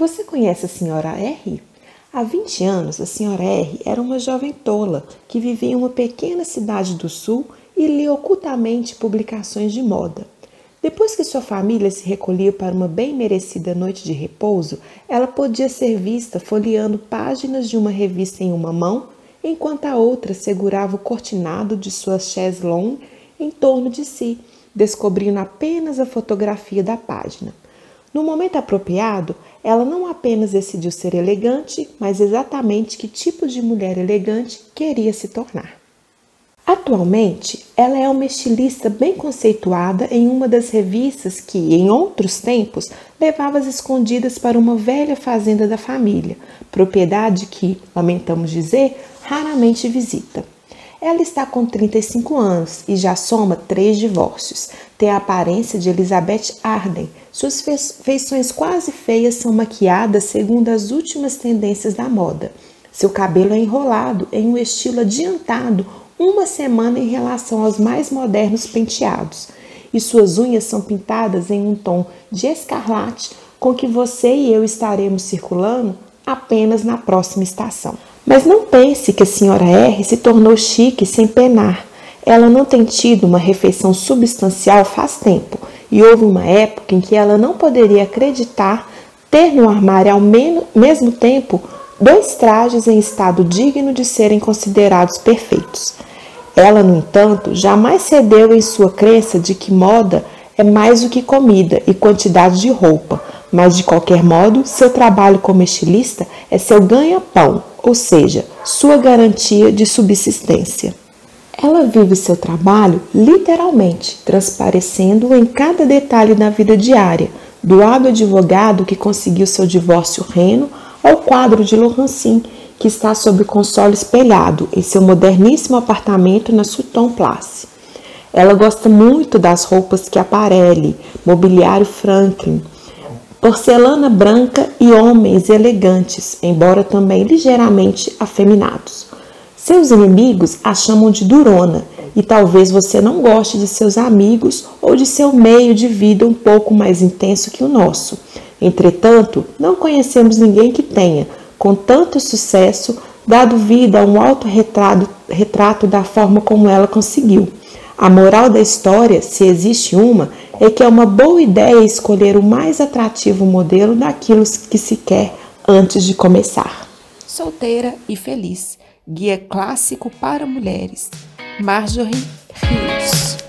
Você conhece a senhora R? Há 20 anos, a senhora R era uma jovem tola que vivia em uma pequena cidade do sul e lia ocultamente publicações de moda. Depois que sua família se recolhia para uma bem merecida noite de repouso, ela podia ser vista folheando páginas de uma revista em uma mão, enquanto a outra segurava o cortinado de sua chaise longue em torno de si, descobrindo apenas a fotografia da página. No momento apropriado, ela não apenas decidiu ser elegante, mas exatamente que tipo de mulher elegante queria se tornar. Atualmente, ela é uma estilista bem conceituada em uma das revistas que, em outros tempos, levava as escondidas para uma velha fazenda da família, propriedade que, lamentamos dizer, raramente visita. Ela está com 35 anos e já soma três divórcios. Tem a aparência de Elizabeth Arden. Suas feições quase feias são maquiadas segundo as últimas tendências da moda. Seu cabelo é enrolado em um estilo adiantado uma semana em relação aos mais modernos penteados. E suas unhas são pintadas em um tom de escarlate com que você e eu estaremos circulando apenas na próxima estação. Mas não pense que a senhora R se tornou chique sem penar. Ela não tem tido uma refeição substancial faz tempo, e houve uma época em que ela não poderia acreditar ter no armário ao mesmo tempo dois trajes em estado digno de serem considerados perfeitos. Ela, no entanto, jamais cedeu em sua crença de que moda é mais do que comida e quantidade de roupa, mas de qualquer modo, seu trabalho como estilista é seu ganha-pão, ou seja, sua garantia de subsistência. Ela vive seu trabalho literalmente, transparecendo em cada detalhe da vida diária, do hábil advogado que conseguiu seu divórcio reno ao quadro de Lohancin, que está sob o console espelhado em seu moderníssimo apartamento na Sutton Place. Ela gosta muito das roupas que aparelhe, mobiliário Franklin, porcelana branca e homens elegantes, embora também ligeiramente afeminados. Seus inimigos a chamam de durona e talvez você não goste de seus amigos ou de seu meio de vida um pouco mais intenso que o nosso. Entretanto, não conhecemos ninguém que tenha, com tanto sucesso, dado vida a um autorretrato retrato da forma como ela conseguiu. A moral da história, se existe uma, é que é uma boa ideia escolher o mais atrativo modelo daquilo que se quer antes de começar. Solteira e feliz. Guia clássico para mulheres. Marjorie Rios.